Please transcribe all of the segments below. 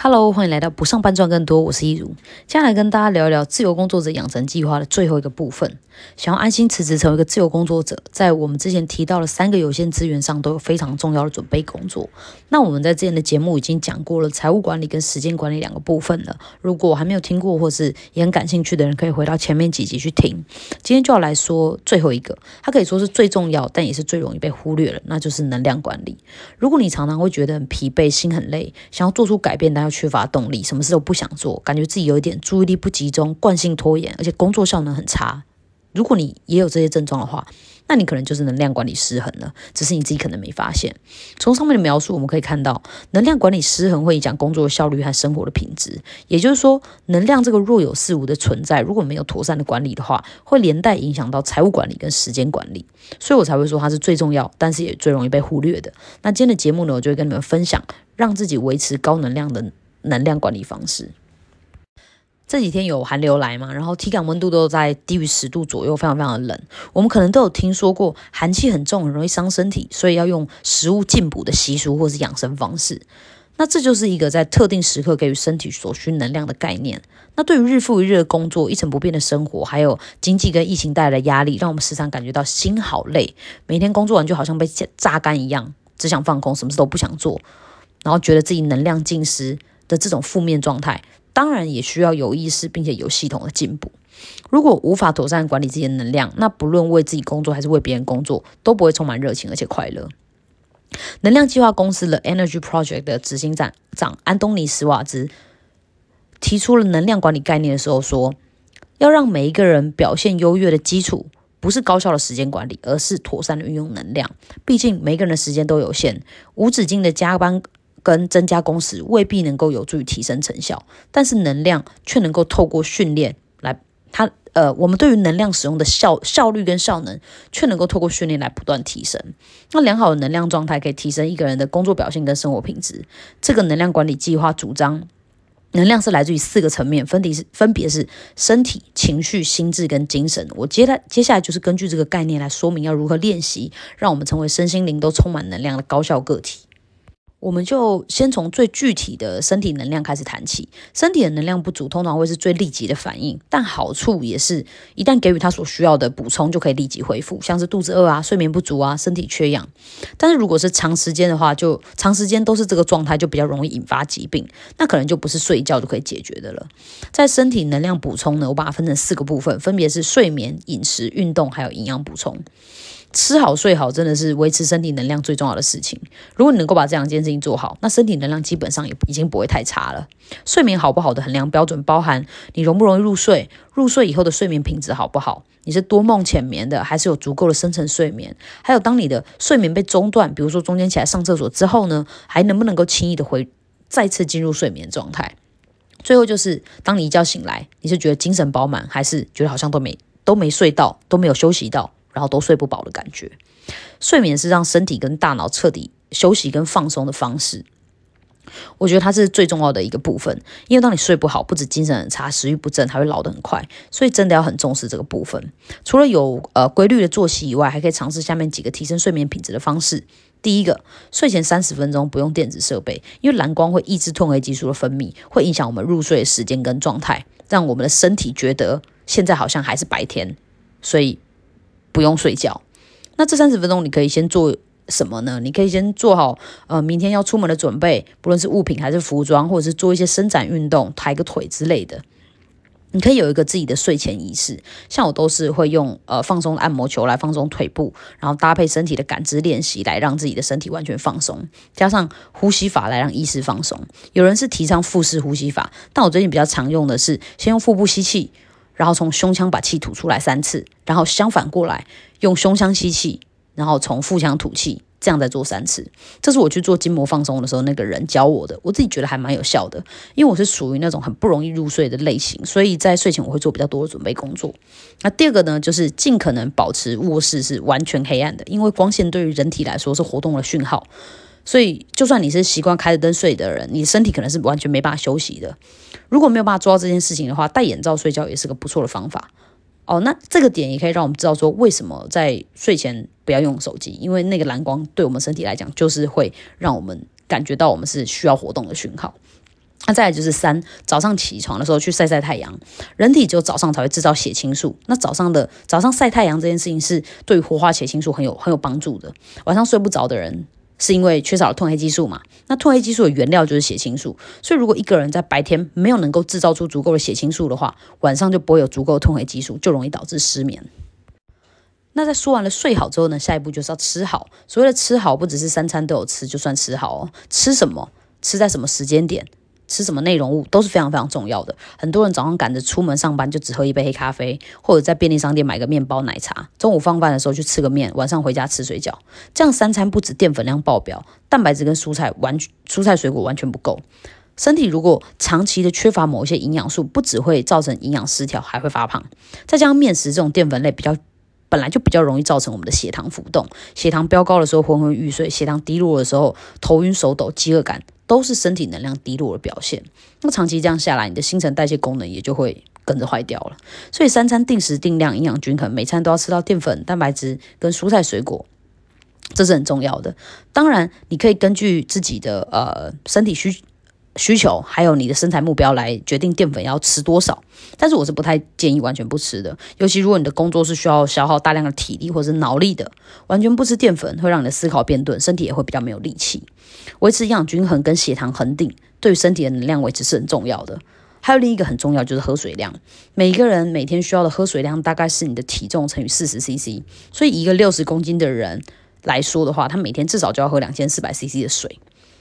Hello，欢迎来到不上班赚更多，我是一如。接下来跟大家聊一聊自由工作者养成计划的最后一个部分。想要安心辞职成为一个自由工作者，在我们之前提到了三个有限资源上都有非常重要的准备工作。那我们在之前的节目已经讲过了财务管理跟时间管理两个部分了。如果还没有听过或是也很感兴趣的人，可以回到前面几集去听。今天就要来说最后一个，它可以说是最重要，但也是最容易被忽略了，那就是能量管理。如果你常常会觉得很疲惫、心很累，想要做出改变，但又缺乏动力，什么事都不想做，感觉自己有一点注意力不集中、惯性拖延，而且工作效能很差。如果你也有这些症状的话，那你可能就是能量管理失衡了，只是你自己可能没发现。从上面的描述，我们可以看到，能量管理失衡会影响工作效率和生活的品质。也就是说，能量这个若有似无的存在，如果没有妥善的管理的话，会连带影响到财务管理跟时间管理。所以我才会说它是最重要，但是也最容易被忽略的。那今天的节目呢，我就会跟你们分享，让自己维持高能量的能量管理方式。这几天有寒流来嘛，然后体感温度都在低于十度左右，非常非常的冷。我们可能都有听说过，寒气很重，很容易伤身体，所以要用食物进补的习俗或是养生方式。那这就是一个在特定时刻给予身体所需能量的概念。那对于日复一日的工作、一成不变的生活，还有经济跟疫情带来的压力，让我们时常感觉到心好累，每天工作完就好像被榨干一样，只想放空，什么事都不想做，然后觉得自己能量尽失的这种负面状态。当然也需要有意识并且有系统的进步。如果无法妥善管理自己的能量，那不论为自己工作还是为别人工作，都不会充满热情而且快乐。能量计划公司的 Energy Project 的执行长长安东尼斯瓦兹提出了能量管理概念的时候说，要让每一个人表现优越的基础，不是高效的时间管理，而是妥善的运用能量。毕竟每个人的时间都有限，无止境的加班。跟增加工时未必能够有助于提升成效，但是能量却能够透过训练来，它呃，我们对于能量使用的效效率跟效能，却能够透过训练来不断提升。那良好的能量状态可以提升一个人的工作表现跟生活品质。这个能量管理计划主张，能量是来自于四个层面，分别是分别是身体、情绪、心智跟精神。我接下接下来就是根据这个概念来说明要如何练习，让我们成为身心灵都充满能量的高效个体。我们就先从最具体的身体能量开始谈起。身体的能量不足，通常会是最立即的反应，但好处也是一旦给予他所需要的补充，就可以立即恢复，像是肚子饿啊、睡眠不足啊、身体缺氧。但是如果是长时间的话，就长时间都是这个状态，就比较容易引发疾病。那可能就不是睡觉就可以解决的了。在身体能量补充呢，我把它分成四个部分，分别是睡眠、饮食、运动，还有营养补充。吃好睡好真的是维持身体能量最重要的事情。如果你能够把这两件事情做好，那身体能量基本上也已经不会太差了。睡眠好不好的衡量标准包含你容不容易入睡，入睡以后的睡眠品质好不好，你是多梦浅眠的，还是有足够的深层睡眠？还有当你的睡眠被中断，比如说中间起来上厕所之后呢，还能不能够轻易的回再次进入睡眠状态？最后就是当你一觉醒来，你是觉得精神饱满，还是觉得好像都没都没睡到，都没有休息到？然后都睡不饱的感觉，睡眠是让身体跟大脑彻底休息跟放松的方式。我觉得它是最重要的一个部分，因为当你睡不好，不止精神很差，食欲不振，还会老得很快。所以真的要很重视这个部分。除了有呃规律的作息以外，还可以尝试下面几个提升睡眠品质的方式。第一个，睡前三十分钟不用电子设备，因为蓝光会抑制褪黑激素的分泌，会影响我们入睡的时间跟状态，让我们的身体觉得现在好像还是白天，所以。不用睡觉，那这三十分钟你可以先做什么呢？你可以先做好呃明天要出门的准备，不论是物品还是服装，或者是做一些伸展运动、抬个腿之类的。你可以有一个自己的睡前仪式，像我都是会用呃放松按摩球来放松腿部，然后搭配身体的感知练习来让自己的身体完全放松，加上呼吸法来让意识放松。有人是提倡腹式呼吸法，但我最近比较常用的是先用腹部吸气。然后从胸腔把气吐出来三次，然后相反过来用胸腔吸气，然后从腹腔吐气，这样再做三次。这是我去做筋膜放松的时候那个人教我的，我自己觉得还蛮有效的。因为我是属于那种很不容易入睡的类型，所以在睡前我会做比较多的准备工作。那第二个呢，就是尽可能保持卧室是完全黑暗的，因为光线对于人体来说是活动的讯号。所以，就算你是习惯开着灯睡的人，你身体可能是完全没办法休息的。如果没有办法做到这件事情的话，戴眼罩睡觉也是个不错的方法。哦，那这个点也可以让我们知道说，为什么在睡前不要用手机，因为那个蓝光对我们身体来讲，就是会让我们感觉到我们是需要活动的讯号。那再来就是三，早上起床的时候去晒晒太阳。人体只有早上才会制造血清素，那早上的早上晒太阳这件事情是对活化血清素很有很有帮助的。晚上睡不着的人，是因为缺少了褪黑激素嘛？那褪黑激素的原料就是血清素，所以如果一个人在白天没有能够制造出足够的血清素的话，晚上就不会有足够的褪黑激素，就容易导致失眠。那在说完了睡好之后呢？下一步就是要吃好。所谓的吃好，不只是三餐都有吃就算吃好哦，吃什么，吃在什么时间点。吃什么内容物都是非常非常重要的。很多人早上赶着出门上班，就只喝一杯黑咖啡，或者在便利商店买个面包奶茶。中午放饭的时候去吃个面，晚上回家吃水饺。这样三餐不止淀粉量爆表，蛋白质跟蔬菜完蔬菜水果完全不够。身体如果长期的缺乏某一些营养素，不只会造成营养失调，还会发胖。再加上面食这种淀粉类比较。本来就比较容易造成我们的血糖浮动，血糖飙高的时候昏昏欲睡，血糖低落的时候头晕手抖、饥饿感，都是身体能量低落的表现。那长期这样下来，你的新陈代谢功能也就会跟着坏掉了。所以三餐定时定量，营养均衡，每餐都要吃到淀粉、蛋白质跟蔬菜水果，这是很重要的。当然，你可以根据自己的呃身体需。需求还有你的身材目标来决定淀粉要吃多少，但是我是不太建议完全不吃的，尤其如果你的工作是需要消耗大量的体力或者是脑力的，完全不吃淀粉会让你的思考变钝，身体也会比较没有力气。维持营养均衡跟血糖恒定，对于身体的能量维持是很重要的。还有另一个很重要就是喝水量，每个人每天需要的喝水量大概是你的体重乘以四十 CC，所以一个六十公斤的人来说的话，他每天至少就要喝两千四百 CC 的水，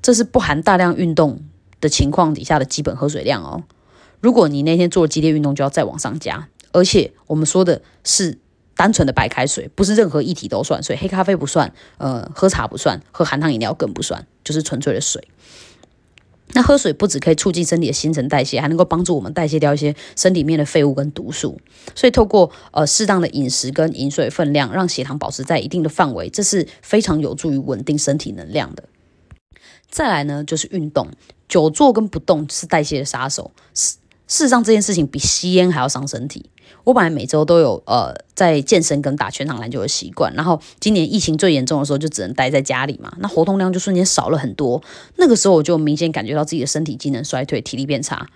这是不含大量运动。的情况底下的基本喝水量哦，如果你那天做了激烈运动，就要再往上加。而且我们说的是单纯的白开水，不是任何液体都算，所以黑咖啡不算，呃，喝茶不算，喝含糖饮料更不算，就是纯粹的水。那喝水不只可以促进身体的新陈代谢，还能够帮助我们代谢掉一些身体里面的废物跟毒素。所以透过呃适当的饮食跟饮水分量，让血糖保持在一定的范围，这是非常有助于稳定身体能量的。再来呢，就是运动。久坐跟不动是代谢的杀手。事事实上，这件事情比吸烟还要伤身体。我本来每周都有呃在健身跟打全场篮球的习惯，然后今年疫情最严重的时候，就只能待在家里嘛，那活动量就瞬间少了很多。那个时候我就明显感觉到自己的身体机能衰退，体力变差，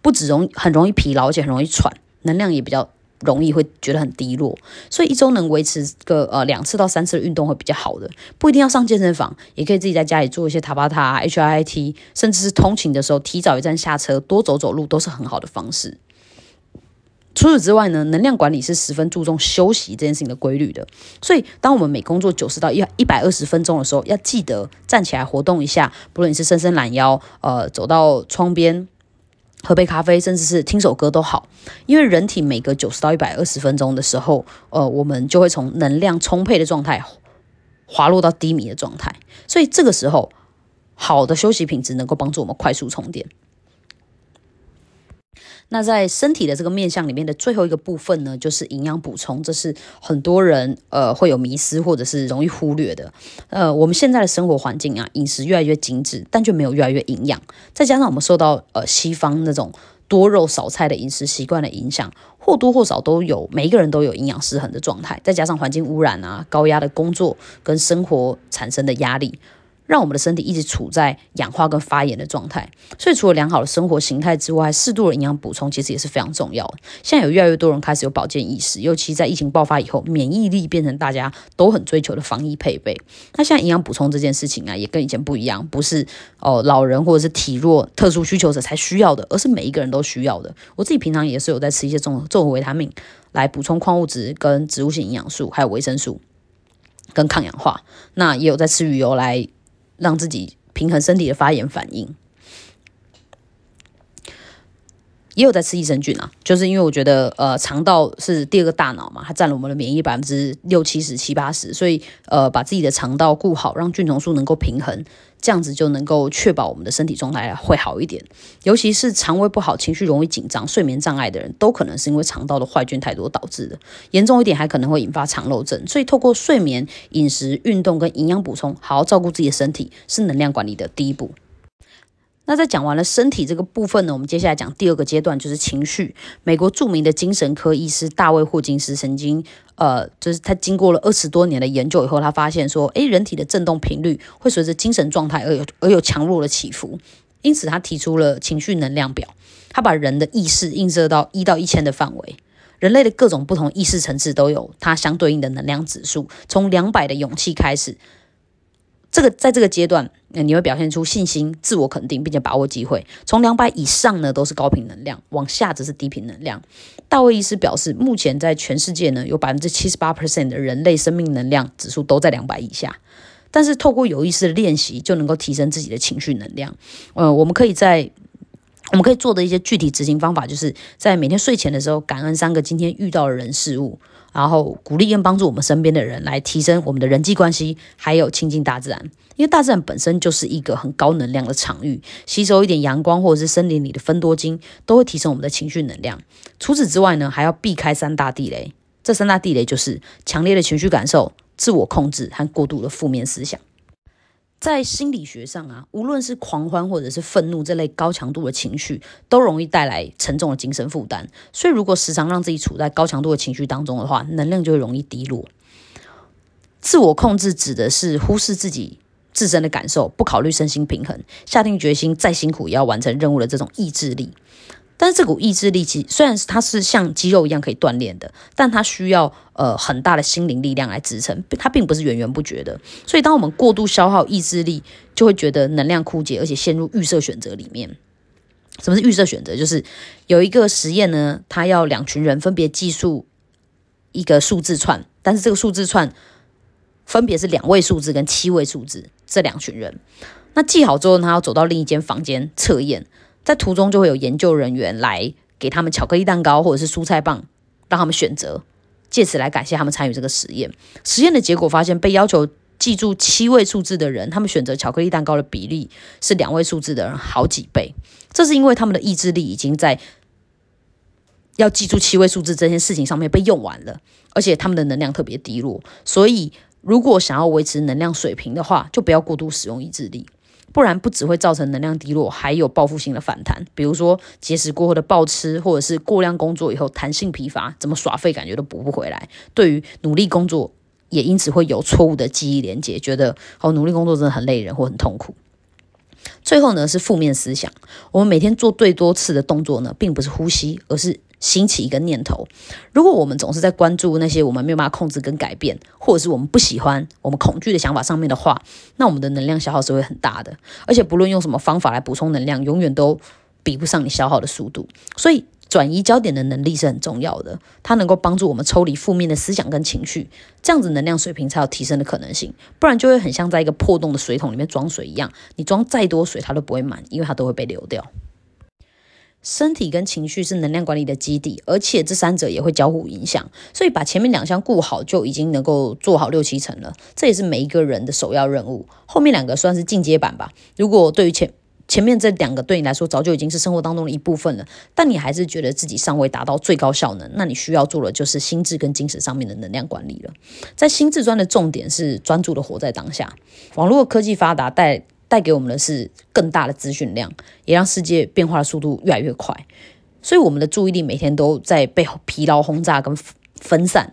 不止容很容易疲劳，而且很容易喘，能量也比较。容易会觉得很低落，所以一周能维持个呃两次到三次的运动会比较好的，不一定要上健身房，也可以自己在家里做一些塔巴塔、H I T，甚至是通勤的时候提早一站下车，多走走路都是很好的方式。除此之外呢，能量管理是十分注重休息这件事情的规律的，所以当我们每工作九十到一一百二十分钟的时候，要记得站起来活动一下，不论你是伸伸懒腰，呃，走到窗边。喝杯咖啡，甚至是听首歌都好，因为人体每隔九十到一百二十分钟的时候，呃，我们就会从能量充沛的状态滑落到低迷的状态，所以这个时候，好的休息品质能够帮助我们快速充电。那在身体的这个面相里面的最后一个部分呢，就是营养补充，这是很多人呃会有迷失或者是容易忽略的。呃，我们现在的生活环境啊，饮食越来越精致，但却没有越来越营养。再加上我们受到呃西方那种多肉少菜的饮食习惯的影响，或多或少都有每一个人都有营养失衡的状态。再加上环境污染啊，高压的工作跟生活产生的压力。让我们的身体一直处在氧化跟发炎的状态，所以除了良好的生活形态之外，适度的营养补充其实也是非常重要的。现在有越来越多人开始有保健意识，尤其在疫情爆发以后，免疫力变成大家都很追求的防疫配备。那现在营养补充这件事情啊，也跟以前不一样，不是哦老人或者是体弱、特殊需求者才需要的，而是每一个人都需要的。我自己平常也是有在吃一些综综合维他命来补充矿物质、跟植物性营养素，还有维生素跟抗氧化。那也有在吃鱼油来。让自己平衡身体的发炎反应，也有在吃益生菌啊，就是因为我觉得，呃，肠道是第二个大脑嘛，它占了我们的免疫百分之六七十、七八十，所以，呃，把自己的肠道顾好，让菌虫数能够平衡。这样子就能够确保我们的身体状态会好一点，尤其是肠胃不好、情绪容易紧张、睡眠障碍的人，都可能是因为肠道的坏菌太多导致的。严重一点，还可能会引发肠漏症。所以，透过睡眠、饮食、运动跟营养补充，好好照顾自己的身体，是能量管理的第一步。那在讲完了身体这个部分呢，我们接下来讲第二个阶段，就是情绪。美国著名的精神科医师大卫霍金斯曾经，呃，就是他经过了二十多年的研究以后，他发现说，诶，人体的振动频率会随着精神状态而有而有强弱的起伏。因此他提出了情绪能量表，他把人的意识映射到一到一千的范围。人类的各种不同意识层次都有它相对应的能量指数，从两百的勇气开始，这个在这个阶段，你会表现出信心、自我肯定，并且把握机会。从两百以上呢，都是高频能量，往下则是低频能量。大卫医师表示，目前在全世界呢，有百分之七十八 percent 的人类生命能量指数都在两百以下。但是透过有意识的练习，就能够提升自己的情绪能量。呃，我们可以在我们可以做的一些具体执行方法，就是在每天睡前的时候，感恩三个今天遇到的人事物，然后鼓励跟帮助我们身边的人，来提升我们的人际关系，还有亲近大自然。因为大自然本身就是一个很高能量的场域，吸收一点阳光或者是森林里的分多精，都会提升我们的情绪能量。除此之外呢，还要避开三大地雷。这三大地雷就是强烈的情绪感受、自我控制和过度的负面思想。在心理学上啊，无论是狂欢或者是愤怒这类高强度的情绪，都容易带来沉重的精神负担。所以，如果时常让自己处在高强度的情绪当中的话，能量就会容易低落。自我控制指的是忽视自己自身的感受，不考虑身心平衡，下定决心再辛苦也要完成任务的这种意志力。但是这股意志力，其虽然是它是像肌肉一样可以锻炼的，但它需要呃很大的心灵力量来支撑，它并不是源源不绝的。所以，当我们过度消耗意志力，就会觉得能量枯竭，而且陷入预设选择里面。什么是预设选择？就是有一个实验呢，它要两群人分别计数一个数字串，但是这个数字串分别是两位数字跟七位数字，这两群人，那记好之后，他要走到另一间房间测验。在途中就会有研究人员来给他们巧克力蛋糕或者是蔬菜棒，让他们选择，借此来感谢他们参与这个实验。实验的结果发现，被要求记住七位数字的人，他们选择巧克力蛋糕的比例是两位数字的人好几倍。这是因为他们的意志力已经在要记住七位数字这件事情上面被用完了，而且他们的能量特别低落。所以，如果想要维持能量水平的话，就不要过度使用意志力。不然不只会造成能量低落，还有报复性的反弹，比如说节食过后的暴吃，或者是过量工作以后弹性疲乏，怎么耍废感觉都补不回来。对于努力工作，也因此会有错误的记忆连接，觉得哦努力工作真的很累人或很痛苦。最后呢是负面思想，我们每天做最多次的动作呢，并不是呼吸，而是。兴起一个念头，如果我们总是在关注那些我们没有办法控制跟改变，或者是我们不喜欢、我们恐惧的想法上面的话，那我们的能量消耗是会很大的。而且不论用什么方法来补充能量，永远都比不上你消耗的速度。所以转移焦点的能力是很重要的，它能够帮助我们抽离负面的思想跟情绪，这样子能量水平才有提升的可能性。不然就会很像在一个破洞的水桶里面装水一样，你装再多水它都不会满，因为它都会被流掉。身体跟情绪是能量管理的基底，而且这三者也会交互影响，所以把前面两项顾好，就已经能够做好六七成了。这也是每一个人的首要任务。后面两个算是进阶版吧。如果对于前前面这两个对你来说早就已经是生活当中的一部分了，但你还是觉得自己尚未达到最高效能，那你需要做的就是心智跟精神上面的能量管理了。在心智端的重点是专注的活在当下。网络科技发达带。带给我们的是更大的资讯量，也让世界变化的速度越来越快，所以我们的注意力每天都在被疲劳轰炸跟分散，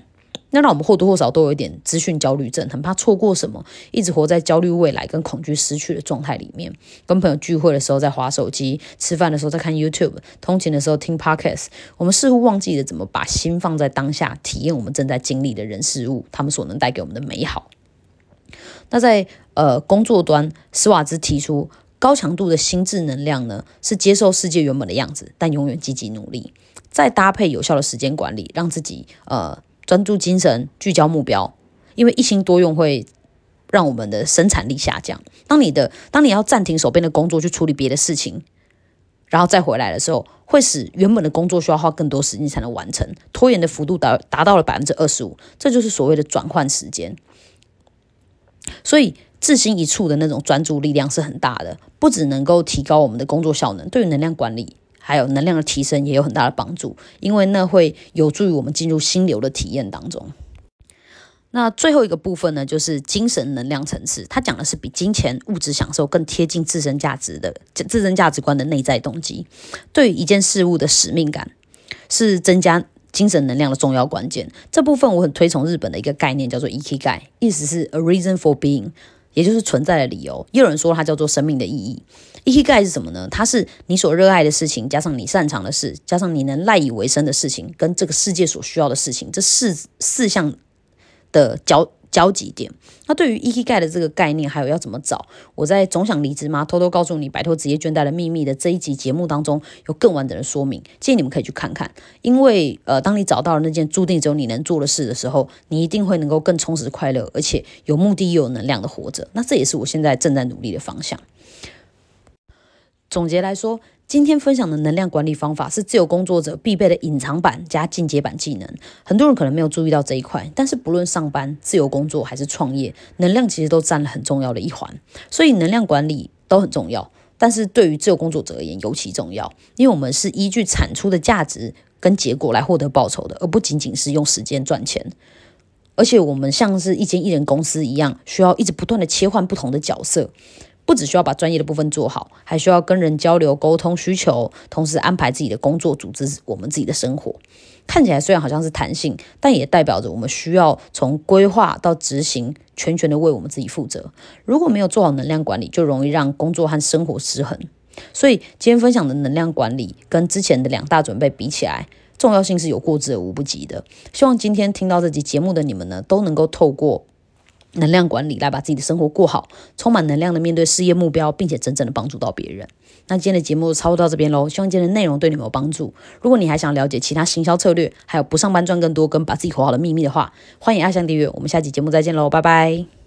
那让我们或多或少都有一点资讯焦虑症，很怕错过什么，一直活在焦虑未来跟恐惧失去的状态里面。跟朋友聚会的时候在划手机，吃饭的时候在看 YouTube，通勤的时候听 Podcast，我们似乎忘记了怎么把心放在当下，体验我们正在经历的人事物，他们所能带给我们的美好。那在呃工作端，斯瓦兹提出高强度的心智能量呢，是接受世界原本的样子，但永远积极努力，再搭配有效的时间管理，让自己呃专注精神，聚焦目标。因为一心多用会让我们的生产力下降。当你的当你要暂停手边的工作去处理别的事情，然后再回来的时候，会使原本的工作需要花更多时间才能完成，拖延的幅度达达到了百分之二十五，这就是所谓的转换时间。所以，自心一处的那种专注力量是很大的，不只能够提高我们的工作效能，对于能量管理还有能量的提升也有很大的帮助，因为那会有助于我们进入心流的体验当中。那最后一个部分呢，就是精神能量层次，它讲的是比金钱物质享受更贴近自身价值的自身价值观的内在动机，对于一件事物的使命感，是增加。精神能量的重要关键，这部分我很推崇日本的一个概念，叫做 e k i g a 意思是 “a reason for being”，也就是存在的理由。也有人说它叫做生命的意义。意义概是什么呢？它是你所热爱的事情，加上你擅长的事，加上你能赖以为生的事情，跟这个世界所需要的事情，这四四项的交。交集点。那对于 Ikigai 的这个概念，还有要怎么找，我在总想离职吗？偷偷告诉你摆脱职业倦怠的秘密的这一集节目当中，有更完整的说明，建议你们可以去看看。因为呃，当你找到了那件注定只有你能做的事的时候，你一定会能够更充实、快乐，而且有目的又有能量的活着。那这也是我现在正在努力的方向。总结来说。今天分享的能量管理方法是自由工作者必备的隐藏版加进阶版技能。很多人可能没有注意到这一块，但是不论上班、自由工作还是创业，能量其实都占了很重要的一环。所以能量管理都很重要，但是对于自由工作者而言尤其重要，因为我们是依据产出的价值跟结果来获得报酬的，而不仅仅是用时间赚钱。而且我们像是一间艺人公司一样，需要一直不断的切换不同的角色。不只需要把专业的部分做好，还需要跟人交流、沟通需求，同时安排自己的工作，组织我们自己的生活。看起来虽然好像是弹性，但也代表着我们需要从规划到执行，全权的为我们自己负责。如果没有做好能量管理，就容易让工作和生活失衡。所以今天分享的能量管理，跟之前的两大准备比起来，重要性是有过之而无不及的。希望今天听到这集节目的你们呢，都能够透过。能量管理来把自己的生活过好，充满能量的面对事业目标，并且真正的帮助到别人。那今天的节目就差不多到这边喽，希望今天的内容对你们有帮助。如果你还想了解其他行销策略，还有不上班赚更多跟把自己活好的秘密的话，欢迎爱上订阅。我们下期节目再见喽，拜拜。